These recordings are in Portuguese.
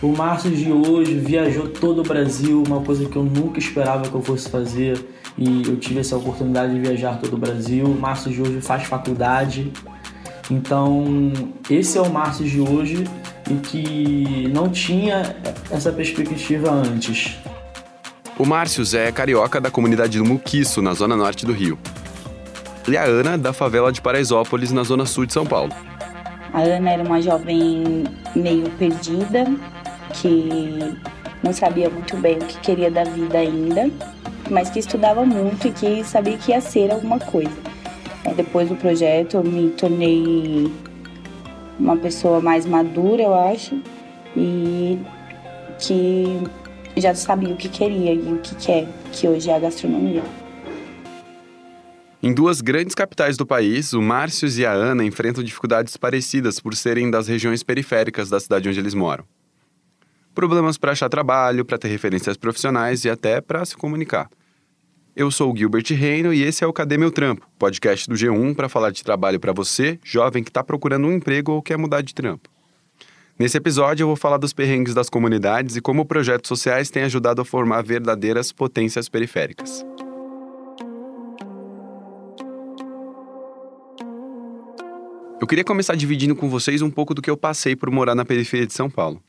O Márcio de hoje viajou todo o Brasil, uma coisa que eu nunca esperava que eu fosse fazer e eu tive essa oportunidade de viajar todo o Brasil. O Márcio de hoje faz faculdade, então esse é o Márcio de hoje e que não tinha essa perspectiva antes. O Márcio é carioca da comunidade do Muquiço, na zona norte do Rio. E a Ana, da favela de Paraisópolis, na zona sul de São Paulo. A Ana era uma jovem meio perdida, que não sabia muito bem o que queria da vida ainda, mas que estudava muito e que sabia que ia ser alguma coisa. Depois do projeto, eu me tornei uma pessoa mais madura, eu acho, e que já sabia o que queria e o que quer, que hoje é a gastronomia. Em duas grandes capitais do país, o Márcio e a Ana enfrentam dificuldades parecidas por serem das regiões periféricas da cidade onde eles moram. Problemas para achar trabalho, para ter referências profissionais e até para se comunicar. Eu sou o Gilbert Reino e esse é o Cadê Meu Trampo, podcast do G1 para falar de trabalho para você, jovem que está procurando um emprego ou quer mudar de trampo. Nesse episódio eu vou falar dos perrengues das comunidades e como projetos sociais têm ajudado a formar verdadeiras potências periféricas. Eu queria começar dividindo com vocês um pouco do que eu passei por morar na periferia de São Paulo.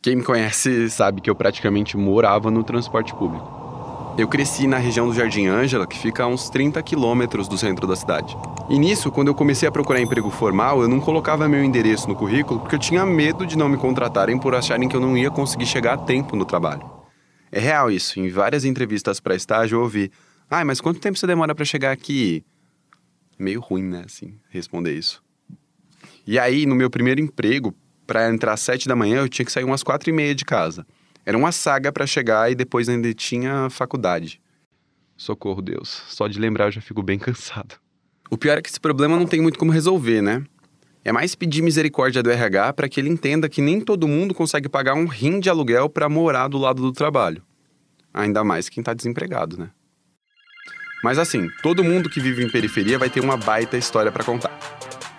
Quem me conhece sabe que eu praticamente morava no transporte público. Eu cresci na região do Jardim Ângela, que fica a uns 30 quilômetros do centro da cidade. E nisso, quando eu comecei a procurar emprego formal, eu não colocava meu endereço no currículo porque eu tinha medo de não me contratarem por acharem que eu não ia conseguir chegar a tempo no trabalho. É real isso. Em várias entrevistas para estágio eu ouvi: "Ah, mas quanto tempo você demora para chegar aqui?" Meio ruim, né, assim, responder isso. E aí, no meu primeiro emprego, para entrar às sete da manhã, eu tinha que sair umas quatro e meia de casa. Era uma saga para chegar e depois ainda tinha faculdade. Socorro, Deus. Só de lembrar eu já fico bem cansado. O pior é que esse problema não tem muito como resolver, né? É mais pedir misericórdia do RH para que ele entenda que nem todo mundo consegue pagar um rim de aluguel para morar do lado do trabalho. Ainda mais quem está desempregado, né? Mas assim, todo mundo que vive em periferia vai ter uma baita história para contar.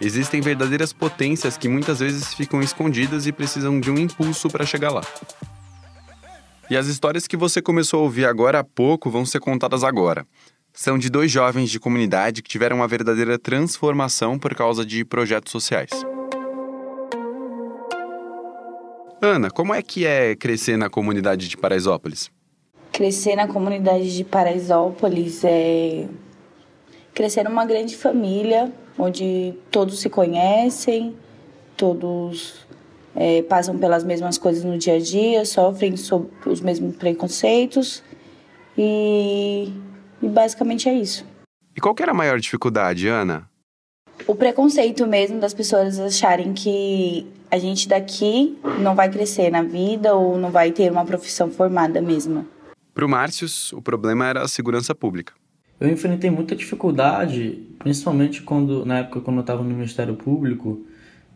Existem verdadeiras potências que muitas vezes ficam escondidas e precisam de um impulso para chegar lá. E as histórias que você começou a ouvir agora há pouco vão ser contadas agora. São de dois jovens de comunidade que tiveram uma verdadeira transformação por causa de projetos sociais. Ana, como é que é crescer na comunidade de Paraisópolis? Crescer na comunidade de Paraisópolis é crescer numa grande família onde todos se conhecem, todos é, passam pelas mesmas coisas no dia a dia, sofrem sob os mesmos preconceitos e, e basicamente é isso. E qual que era a maior dificuldade, Ana? O preconceito mesmo das pessoas acharem que a gente daqui não vai crescer na vida ou não vai ter uma profissão formada mesmo. Para o Márcios, o problema era a segurança pública. Eu enfrentei muita dificuldade, principalmente quando na época quando eu estava no Ministério Público,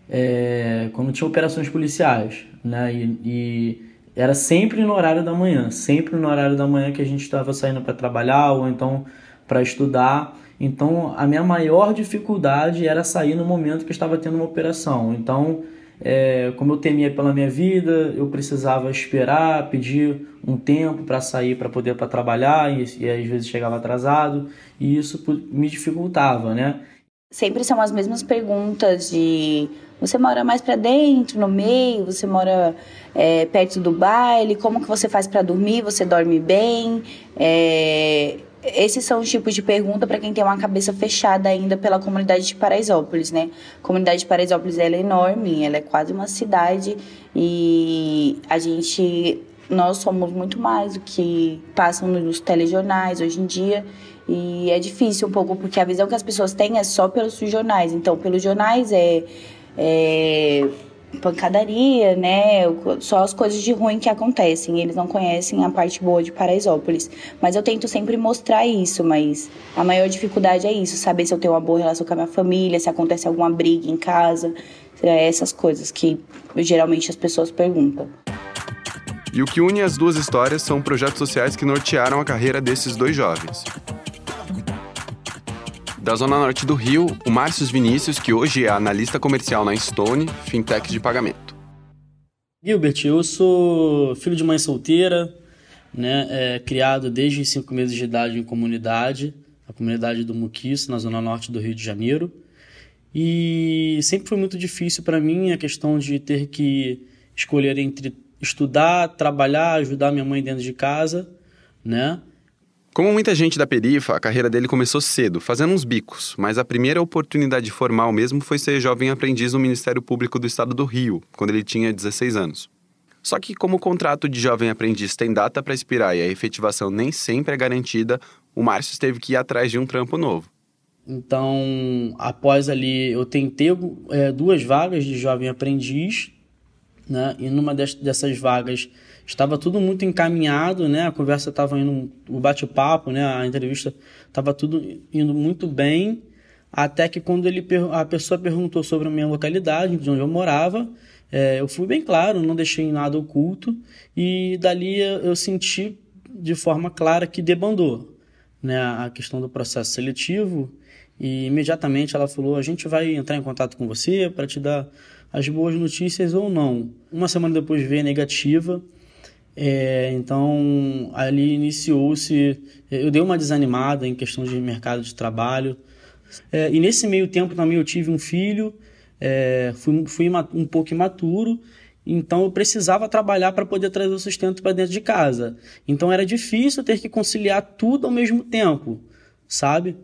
é, quando tinha operações policiais, né? E, e, era sempre no horário da manhã, sempre no horário da manhã que a gente estava saindo para trabalhar ou então para estudar. Então, a minha maior dificuldade era sair no momento que estava tendo uma operação. Então, é, como eu temia pela minha vida, eu precisava esperar, pedir um tempo para sair para poder para trabalhar e, e às vezes chegava atrasado e isso me dificultava, né? Sempre são as mesmas perguntas de você mora mais para dentro, no meio, você mora é, perto do baile, como que você faz para dormir, você dorme bem? É, esses são os tipos de pergunta para quem tem uma cabeça fechada ainda pela comunidade de Paraisópolis, né? A comunidade de Paraisópolis ela é enorme, ela é quase uma cidade e a gente nós somos muito mais do que passam nos telejornais hoje em dia e é difícil um pouco, porque a visão que as pessoas têm é só pelos jornais. Então, pelos jornais é, é pancadaria, né? Só as coisas de ruim que acontecem. Eles não conhecem a parte boa de Paraisópolis. Mas eu tento sempre mostrar isso, mas a maior dificuldade é isso, saber se eu tenho uma boa relação com a minha família, se acontece alguma briga em casa, é essas coisas que geralmente as pessoas perguntam. E o que une as duas histórias são projetos sociais que nortearam a carreira desses dois jovens. Da Zona Norte do Rio, o Márcio Vinícius, que hoje é analista comercial na Stone, fintech de pagamento. Gilbert, eu sou filho de mãe solteira, né, é, criado desde cinco meses de idade em comunidade, a comunidade do Muquiço, na zona norte do Rio de Janeiro. E sempre foi muito difícil para mim a questão de ter que escolher entre estudar, trabalhar, ajudar minha mãe dentro de casa, né? Como muita gente da perifa, a carreira dele começou cedo, fazendo uns bicos, mas a primeira oportunidade formal mesmo foi ser jovem aprendiz no Ministério Público do Estado do Rio, quando ele tinha 16 anos. Só que, como o contrato de jovem aprendiz tem data para expirar e a efetivação nem sempre é garantida, o Márcio teve que ir atrás de um trampo novo. Então, após ali, eu tentei é, duas vagas de jovem aprendiz, né? E numa dessas vagas estava tudo muito encaminhado, né? A conversa estava indo, o bate-papo, né? A entrevista estava tudo indo muito bem, até que quando ele a pessoa perguntou sobre a minha localidade, de onde eu morava, é, eu fui bem claro, não deixei nada oculto e dali eu senti de forma clara que debandou, né? A questão do processo seletivo e imediatamente ela falou: a gente vai entrar em contato com você para te dar as boas notícias ou não. Uma semana depois veio negativa é, então, ali iniciou-se. Eu dei uma desanimada em questão de mercado de trabalho. É, e nesse meio tempo também eu tive um filho, é, fui, fui um pouco imaturo, então eu precisava trabalhar para poder trazer o sustento para dentro de casa. Então era difícil ter que conciliar tudo ao mesmo tempo, sabe?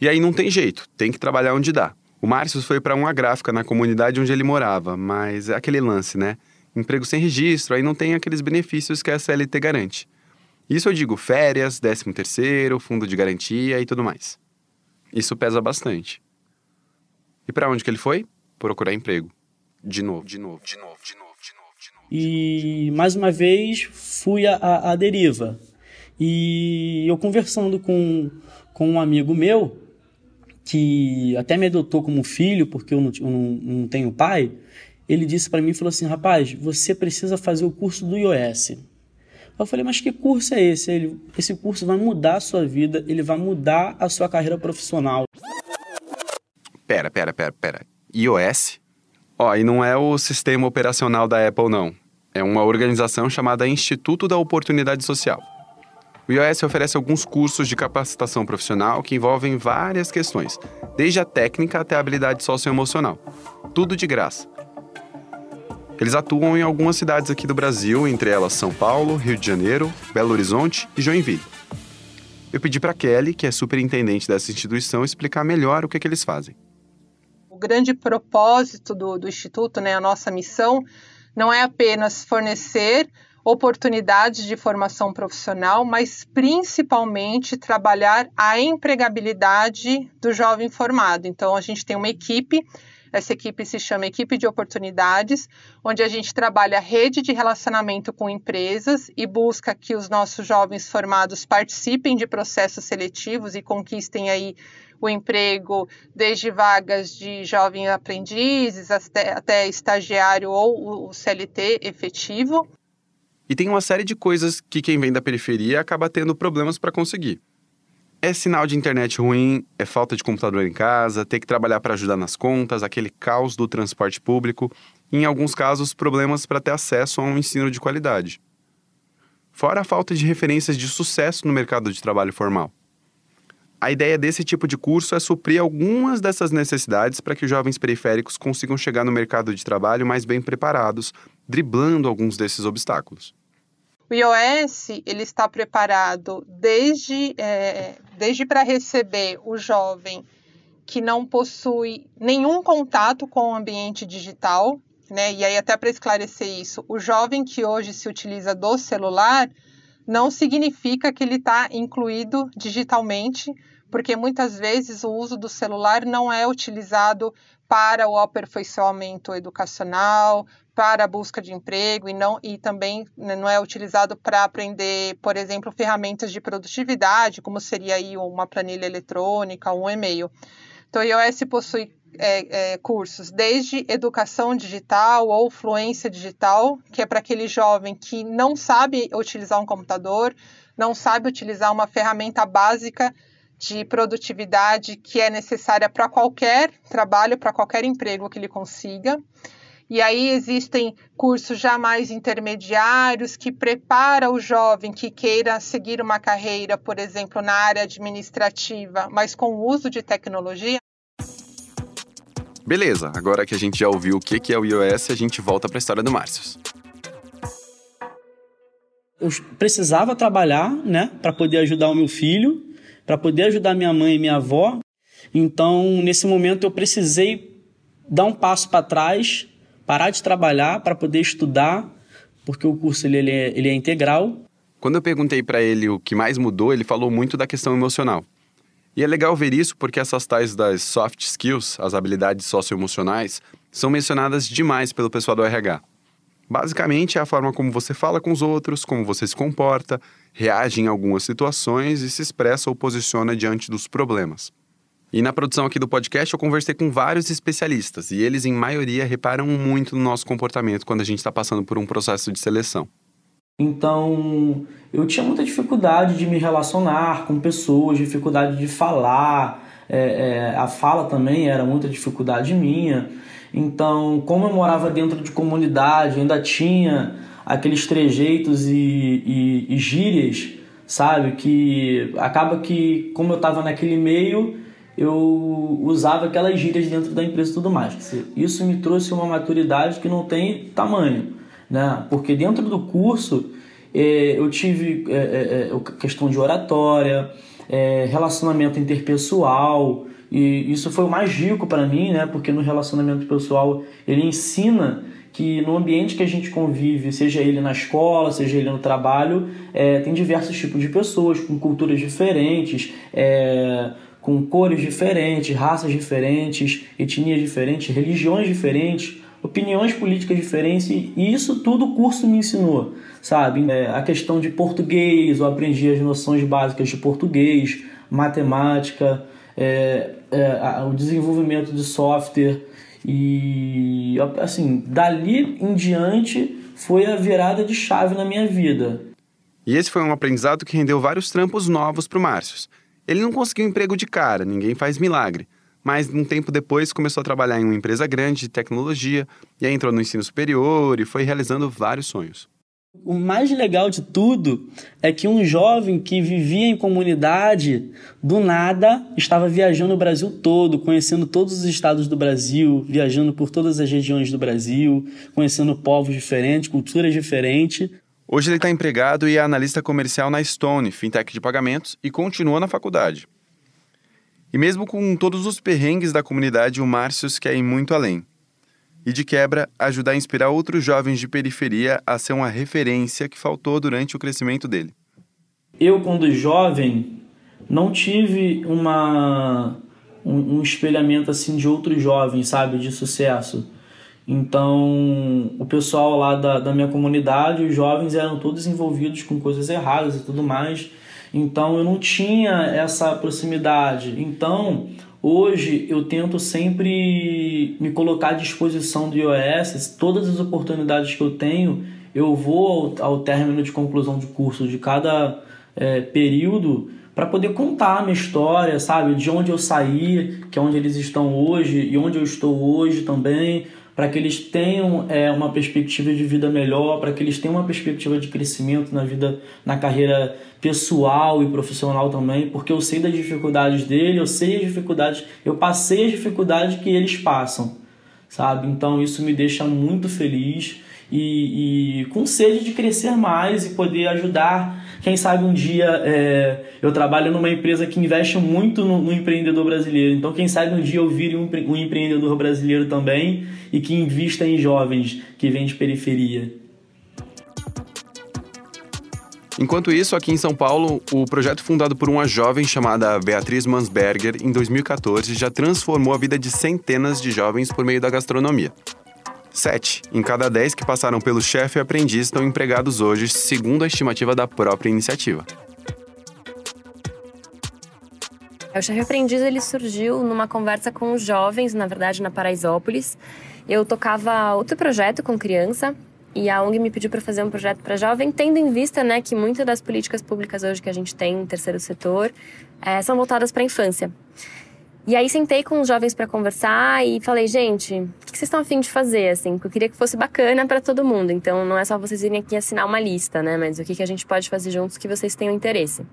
E aí não tem jeito, tem que trabalhar onde dá. O Márcio foi para uma gráfica na comunidade onde ele morava, mas é aquele lance, né? Emprego sem registro, aí não tem aqueles benefícios que a CLT garante. Isso eu digo férias, 13 terceiro, fundo de garantia e tudo mais. Isso pesa bastante. E para onde que ele foi? Procurar emprego. De novo, de novo, de novo, de novo, de novo, de novo. E mais uma vez fui à, deriva. E eu conversando com, com um amigo meu, que até me adotou como filho, porque eu não, eu não, não tenho pai, ele disse para mim, falou assim, rapaz, você precisa fazer o curso do iOS. Eu falei, mas que curso é esse? Ele, esse curso vai mudar a sua vida, ele vai mudar a sua carreira profissional. Pera, pera, pera, pera. iOS? Ó, e não é o sistema operacional da Apple, não. É uma organização chamada Instituto da Oportunidade Social. O iOS oferece alguns cursos de capacitação profissional que envolvem várias questões, desde a técnica até a habilidade socioemocional. Tudo de graça. Eles atuam em algumas cidades aqui do Brasil, entre elas São Paulo, Rio de Janeiro, Belo Horizonte e Joinville. Eu pedi para Kelly, que é superintendente dessa instituição, explicar melhor o que, é que eles fazem. O grande propósito do, do Instituto, né, a nossa missão, não é apenas fornecer oportunidades de formação profissional, mas principalmente trabalhar a empregabilidade do jovem formado. Então, a gente tem uma equipe essa equipe se chama Equipe de Oportunidades, onde a gente trabalha a rede de relacionamento com empresas e busca que os nossos jovens formados participem de processos seletivos e conquistem aí o emprego, desde vagas de jovem aprendizes até, até estagiário ou o CLT efetivo. E tem uma série de coisas que quem vem da periferia acaba tendo problemas para conseguir. É sinal de internet ruim, é falta de computador em casa, ter que trabalhar para ajudar nas contas, aquele caos do transporte público e, em alguns casos, problemas para ter acesso a um ensino de qualidade. Fora a falta de referências de sucesso no mercado de trabalho formal. A ideia desse tipo de curso é suprir algumas dessas necessidades para que os jovens periféricos consigam chegar no mercado de trabalho mais bem preparados, driblando alguns desses obstáculos. O iOS ele está preparado desde, é, desde para receber o jovem que não possui nenhum contato com o ambiente digital, né? E aí até para esclarecer isso, o jovem que hoje se utiliza do celular não significa que ele está incluído digitalmente, porque muitas vezes o uso do celular não é utilizado para o aperfeiçoamento educacional, para a busca de emprego e não e também né, não é utilizado para aprender, por exemplo, ferramentas de produtividade, como seria aí uma planilha eletrônica, um e-mail. Então, o iOS possui é, é, cursos desde educação digital ou fluência digital, que é para aquele jovem que não sabe utilizar um computador, não sabe utilizar uma ferramenta básica de produtividade que é necessária para qualquer trabalho, para qualquer emprego que ele consiga. E aí existem cursos já mais intermediários que prepara o jovem que queira seguir uma carreira, por exemplo, na área administrativa, mas com o uso de tecnologia. Beleza, agora que a gente já ouviu o que é o iOS, a gente volta para a história do Márcio. Eu precisava trabalhar, né, para poder ajudar o meu filho, para poder ajudar minha mãe e minha avó. Então, nesse momento, eu precisei dar um passo para trás, parar de trabalhar para poder estudar, porque o curso ele, ele, é, ele é integral. Quando eu perguntei para ele o que mais mudou, ele falou muito da questão emocional. E é legal ver isso porque essas tais das soft skills, as habilidades socioemocionais, são mencionadas demais pelo pessoal do RH. Basicamente é a forma como você fala com os outros, como você se comporta, reage em algumas situações e se expressa ou posiciona diante dos problemas. E na produção aqui do podcast eu conversei com vários especialistas e eles, em maioria, reparam muito no nosso comportamento quando a gente está passando por um processo de seleção. Então, eu tinha muita dificuldade de me relacionar com pessoas, dificuldade de falar, é, é, a fala também era muita dificuldade minha. Então, como eu morava dentro de comunidade, ainda tinha aqueles trejeitos e, e, e gírias, sabe? Que acaba que, como eu estava naquele meio, eu usava aquelas gírias dentro da empresa e tudo mais. Isso me trouxe uma maturidade que não tem tamanho né? Porque dentro do curso é, eu tive é questão de oratória, relacionamento interpessoal e isso foi o mais rico para mim, né? Porque no relacionamento pessoal ele ensina que no ambiente que a gente convive, seja ele na escola, seja ele no trabalho, é, tem diversos tipos de pessoas com culturas diferentes, é, com cores diferentes, raças diferentes, etnias diferentes, religiões diferentes, opiniões políticas diferentes e isso tudo o curso me ensinou, sabe? É, a questão de português, eu aprendi as noções básicas de português, matemática, é, é, o desenvolvimento de software e assim, dali em diante foi a virada de chave na minha vida. E esse foi um aprendizado que rendeu vários trampos novos para o Márcio. Ele não conseguiu emprego de cara, ninguém faz milagre mas um tempo depois começou a trabalhar em uma empresa grande de tecnologia, e aí entrou no ensino superior e foi realizando vários sonhos. O mais legal de tudo é que um jovem que vivia em comunidade, do nada, estava viajando o Brasil todo, conhecendo todos os estados do Brasil, viajando por todas as regiões do Brasil, conhecendo povos diferentes, culturas diferentes. Hoje ele está empregado e é analista comercial na Stone, fintech de pagamentos, e continua na faculdade. E mesmo com todos os perrengues da comunidade, o Márcios quer ir muito além. E de quebra, ajudar a inspirar outros jovens de periferia a ser uma referência que faltou durante o crescimento dele. Eu, quando jovem, não tive uma um, um espelhamento assim de outros jovens, sabe, de sucesso. Então, o pessoal lá da, da minha comunidade, os jovens eram todos envolvidos com coisas erradas e tudo mais. Então eu não tinha essa proximidade. Então hoje eu tento sempre me colocar à disposição do iOS, todas as oportunidades que eu tenho, eu vou ao, ao término de conclusão de curso de cada é, período para poder contar a minha história, sabe? De onde eu saí, que é onde eles estão hoje e onde eu estou hoje também para que eles tenham é, uma perspectiva de vida melhor, para que eles tenham uma perspectiva de crescimento na vida, na carreira pessoal e profissional também, porque eu sei das dificuldades dele, eu sei as dificuldades, eu passei as dificuldades que eles passam, sabe? Então isso me deixa muito feliz e, e com sede de crescer mais e poder ajudar. Quem sabe um dia é, eu trabalho numa empresa que investe muito no, no, empreendedor brasileiro. Então, quem sabe um dia eu vire um, um empreendedor brasileiro também e que invista em jovens que vêm de periferia. Enquanto isso, aqui em São Paulo, o projeto fundado por uma jovem chamada Beatriz Mansberger em 2014 já transformou a vida de centenas de jovens por meio da gastronomia. Sete em cada dez que passaram pelo chefe e aprendiz estão empregados hoje, segundo a estimativa da própria iniciativa. O chefe aprendiz ele surgiu numa conversa com os jovens, na verdade na Paraisópolis. Eu tocava outro projeto com criança e a ONG me pediu para fazer um projeto para jovem, tendo em vista né, que muitas das políticas públicas hoje que a gente tem no terceiro setor é, são voltadas para a infância. E aí sentei com os jovens para conversar e falei, gente, o que vocês estão afim de fazer, assim? Porque eu queria que fosse bacana para todo mundo. Então não é só vocês irem aqui assinar uma lista, né? Mas o que, que a gente pode fazer juntos que vocês tenham interesse.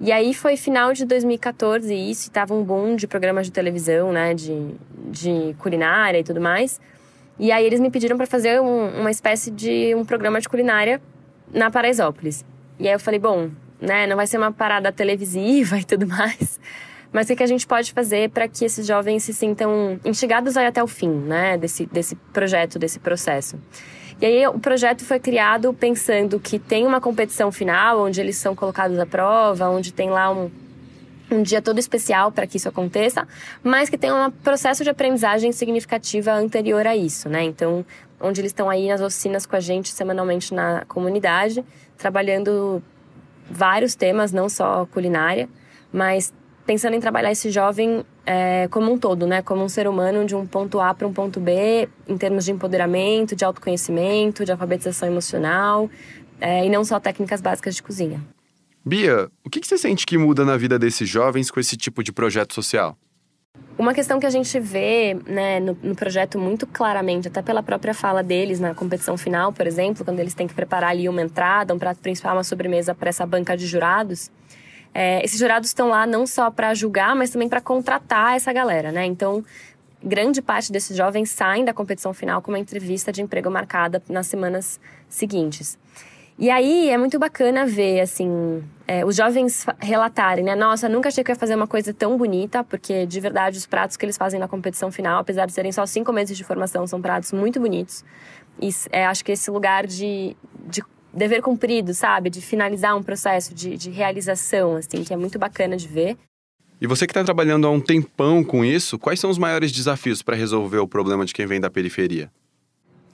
E aí foi final de 2014 isso, e tava um boom de programas de televisão, né? De, de culinária e tudo mais. E aí eles me pediram para fazer um, uma espécie de um programa de culinária na Paraisópolis. E aí eu falei, bom, né, não vai ser uma parada televisiva e tudo mais, mas o que, a gente pode fazer para que esses jovens se sintam instigados aí até o fim, né, desse, desse projeto, desse processo. E aí o projeto foi criado pensando que tem uma competição final, onde eles são colocados à prova, onde tem lá um, um dia todo especial para que isso aconteça, mas que tem um processo de aprendizagem significativa anterior a isso, né? Então, onde eles estão aí nas oficinas com a gente semanalmente na comunidade, trabalhando vários temas, não só culinária, mas pensando em trabalhar esse jovem é, como um todo, né? Como um ser humano de um ponto A para um ponto B, em termos de empoderamento, de autoconhecimento, de alfabetização emocional, é, e não só técnicas básicas de cozinha. Bia, o que, que você sente que muda na vida desses jovens com esse tipo de projeto social? Uma questão que a gente vê né, no, no, projeto muito claramente, até pela própria fala deles na competição final, por exemplo, quando eles têm que preparar ali uma entrada, um prato principal, uma sobremesa para essa banca de jurados, é, esses jurados estão lá não só para julgar, mas também para contratar essa galera, né? Então, grande parte desses jovens saem da competição final com uma entrevista de emprego marcada nas semanas seguintes. E aí é muito bacana ver, assim, é, os jovens relatarem, né? Nossa, nunca achei que ia fazer uma coisa tão bonita, porque de verdade os pratos que eles fazem na competição final, apesar de serem só cinco meses de formação, são pratos muito bonitos. E é, acho que esse lugar de, de dever cumprido, sabe? De finalizar um processo de, de realização, assim, que é muito bacana de ver. E você que está trabalhando há um tempão com isso, quais são os maiores desafios para resolver o problema de quem vem da periferia?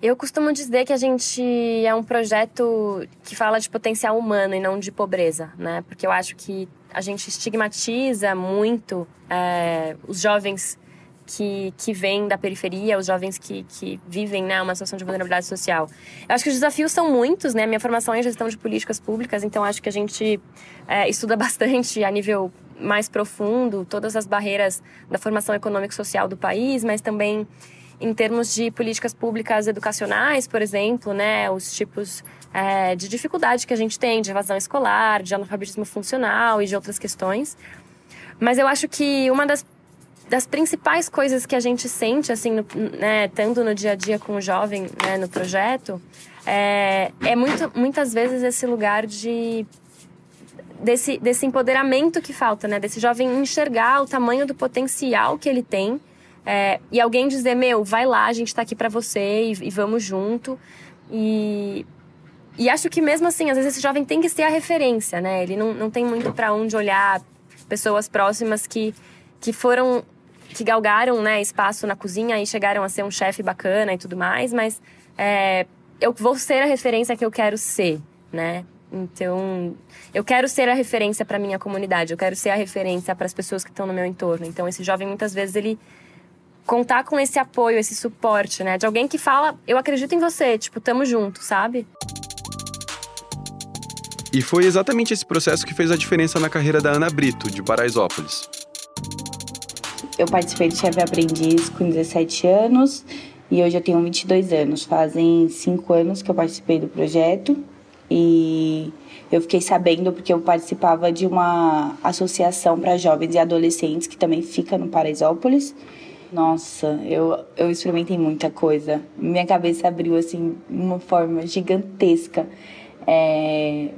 Eu costumo dizer que a gente é um projeto que fala de potencial humano e não de pobreza, né? Porque eu acho que a gente estigmatiza muito é, os jovens que, que vêm da periferia, os jovens que, que vivem né, uma situação de vulnerabilidade social. Eu acho que os desafios são muitos, né? Minha formação é em gestão de políticas públicas, então acho que a gente é, estuda bastante a nível mais profundo todas as barreiras da formação econômica e social do país, mas também em termos de políticas públicas educacionais, por exemplo, né, os tipos é, de dificuldade que a gente tem de evasão escolar, de analfabetismo funcional e de outras questões. Mas eu acho que uma das, das principais coisas que a gente sente, assim, no, né, estando no dia a dia com o jovem, né, no projeto, é, é muito, muitas vezes esse lugar de desse, desse empoderamento que falta, né? Desse jovem enxergar o tamanho do potencial que ele tem é, e alguém dizer, meu, vai lá, a gente está aqui para você e, e, vamos junto. E, e acho que mesmo assim, às vezes esse jovem tem que ser a referência, né? Ele não, não tem muito para onde olhar pessoas próximas que, que foram, que galgaram né, espaço na cozinha e chegaram a ser um chefe bacana e tudo mais, mas é, eu vou ser a referência que eu quero ser, né? Então, eu quero ser a referência para minha comunidade, eu quero ser a referência para as pessoas que estão no meu entorno. Então, esse jovem muitas vezes ele contar com esse apoio, esse suporte, né? De alguém que fala, eu acredito em você, tipo, tamo junto, sabe? E foi exatamente esse processo que fez a diferença na carreira da Ana Brito, de Paraisópolis. Eu participei de Chefe Aprendiz com 17 anos e hoje eu tenho 22 anos. Fazem 5 anos que eu participei do projeto e eu fiquei sabendo porque eu participava de uma associação para jovens e adolescentes que também fica no Paraisópolis. Nossa, eu, eu experimentei muita coisa. Minha cabeça abriu assim de uma forma gigantesca. É,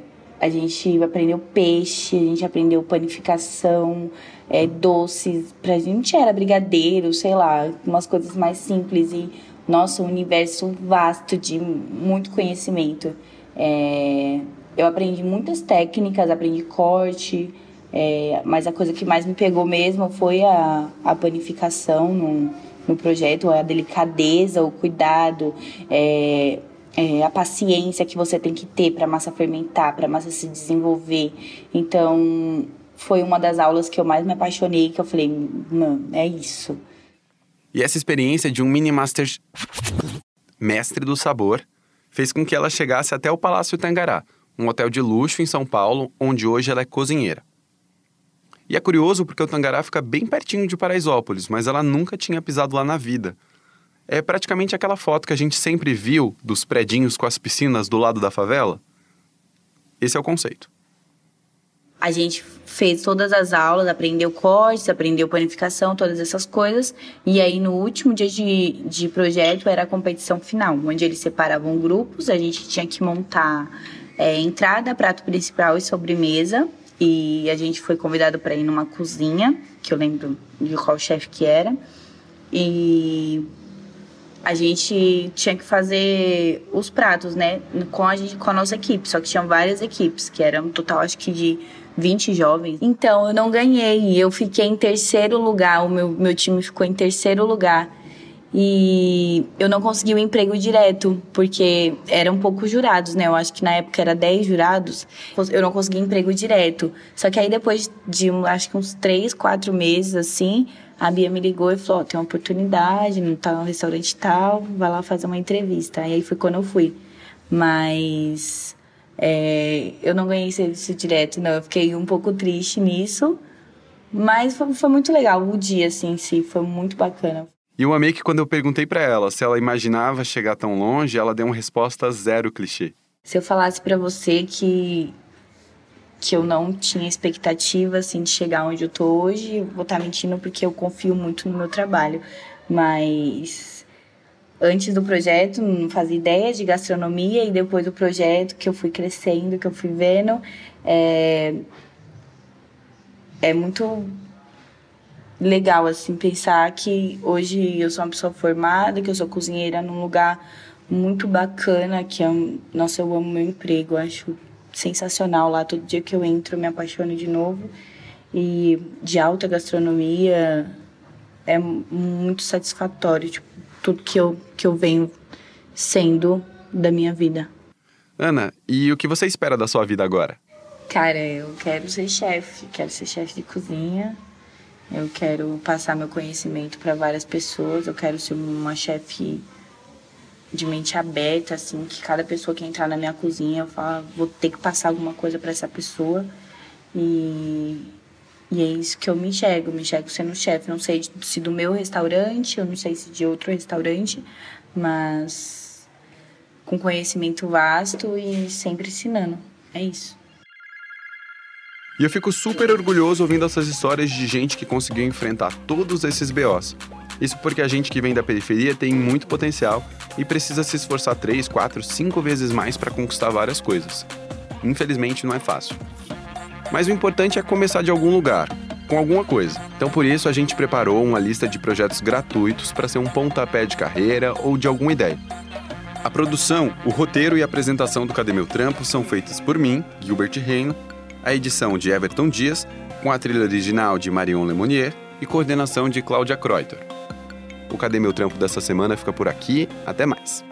a gente aprendeu peixe, a gente aprendeu panificação, é, doces. Pra gente era brigadeiro, sei lá, umas coisas mais simples. E, nossa, um universo vasto de muito conhecimento. É, eu aprendi muitas técnicas, aprendi corte, é, mas a coisa que mais me pegou mesmo foi a, a panificação no, no projeto, a delicadeza, o cuidado, é, é, a paciência que você tem que ter para a massa fermentar, para a massa se desenvolver. Então, foi uma das aulas que eu mais me apaixonei, que eu falei, mano, é isso. E essa experiência de um mini master mestre do sabor fez com que ela chegasse até o Palácio Tangará, um hotel de luxo em São Paulo, onde hoje ela é cozinheira. E é curioso porque o Tangará fica bem pertinho de Paraisópolis, mas ela nunca tinha pisado lá na vida. É praticamente aquela foto que a gente sempre viu dos predinhos com as piscinas do lado da favela. Esse é o conceito. A gente fez todas as aulas, aprendeu cortes, aprendeu panificação, todas essas coisas. E aí, no último dia de, de projeto, era a competição final, onde eles separavam grupos, a gente tinha que montar é, entrada, prato principal e sobremesa. E a gente foi convidado para ir numa cozinha, que eu lembro de qual chefe que era. E a gente tinha que fazer os pratos, né, com a, gente, com a nossa equipe. Só que tinham várias equipes, que eram um total, acho que de 20 jovens. Então, eu não ganhei. Eu fiquei em terceiro lugar. O meu, meu time ficou em terceiro lugar. E eu não consegui o um emprego direto, porque eram poucos jurados, né? Eu acho que na época era 10 jurados. Eu não consegui emprego direto. Só que aí depois de, acho que uns 3, 4 meses, assim, a Bia me ligou e falou: oh, tem uma oportunidade, tá no restaurante tal, vai lá fazer uma entrevista. E aí foi quando eu fui. Mas é, eu não ganhei serviço direto, não. Eu fiquei um pouco triste nisso. Mas foi, foi muito legal o dia, assim, em si. Foi muito bacana. E eu amei que quando eu perguntei para ela se ela imaginava chegar tão longe, ela deu uma resposta zero clichê. Se eu falasse para você que que eu não tinha expectativa assim de chegar onde eu tô hoje, eu vou estar tá mentindo porque eu confio muito no meu trabalho. Mas antes do projeto, não fazia ideia de gastronomia, e depois do projeto que eu fui crescendo, que eu fui vendo, é, é muito legal, assim, pensar que hoje eu sou uma pessoa formada, que eu sou cozinheira num lugar muito bacana, que é um... Nossa, eu amo meu emprego, acho sensacional lá. Todo dia que eu entro, eu me apaixono de novo. E de alta gastronomia é muito satisfatório, tipo, tudo que eu, que eu venho sendo da minha vida. Ana, e o que você espera da sua vida agora? Cara, eu quero ser chefe, quero ser chefe de cozinha. Eu quero passar meu conhecimento para várias pessoas. Eu quero ser uma chefe de mente aberta, assim, que cada pessoa que entrar na minha cozinha, eu falo, vou ter que passar alguma coisa para essa pessoa. E e é isso que eu me enxergo, me enxergo sendo chefe. Não sei se do meu restaurante, eu não sei se de outro restaurante, mas com conhecimento vasto e sempre ensinando. É isso. E eu fico super orgulhoso ouvindo essas histórias de gente que conseguiu enfrentar todos esses BOs. Isso porque a gente que vem da periferia tem muito potencial e precisa se esforçar três, quatro, cinco vezes mais para conquistar várias coisas. Infelizmente não é fácil. Mas o importante é começar de algum lugar, com alguma coisa. Então, por isso, a gente preparou uma lista de projetos gratuitos para ser um pontapé de carreira ou de alguma ideia. A produção, o roteiro e a apresentação do Cadê Meu Trampo são feitas por mim, Gilbert Reino, a edição de Everton Dias, com a trilha original de Marion Lemonnier e coordenação de Cláudia Kreuter. O Cadê Meu Trampo dessa semana fica por aqui. Até mais!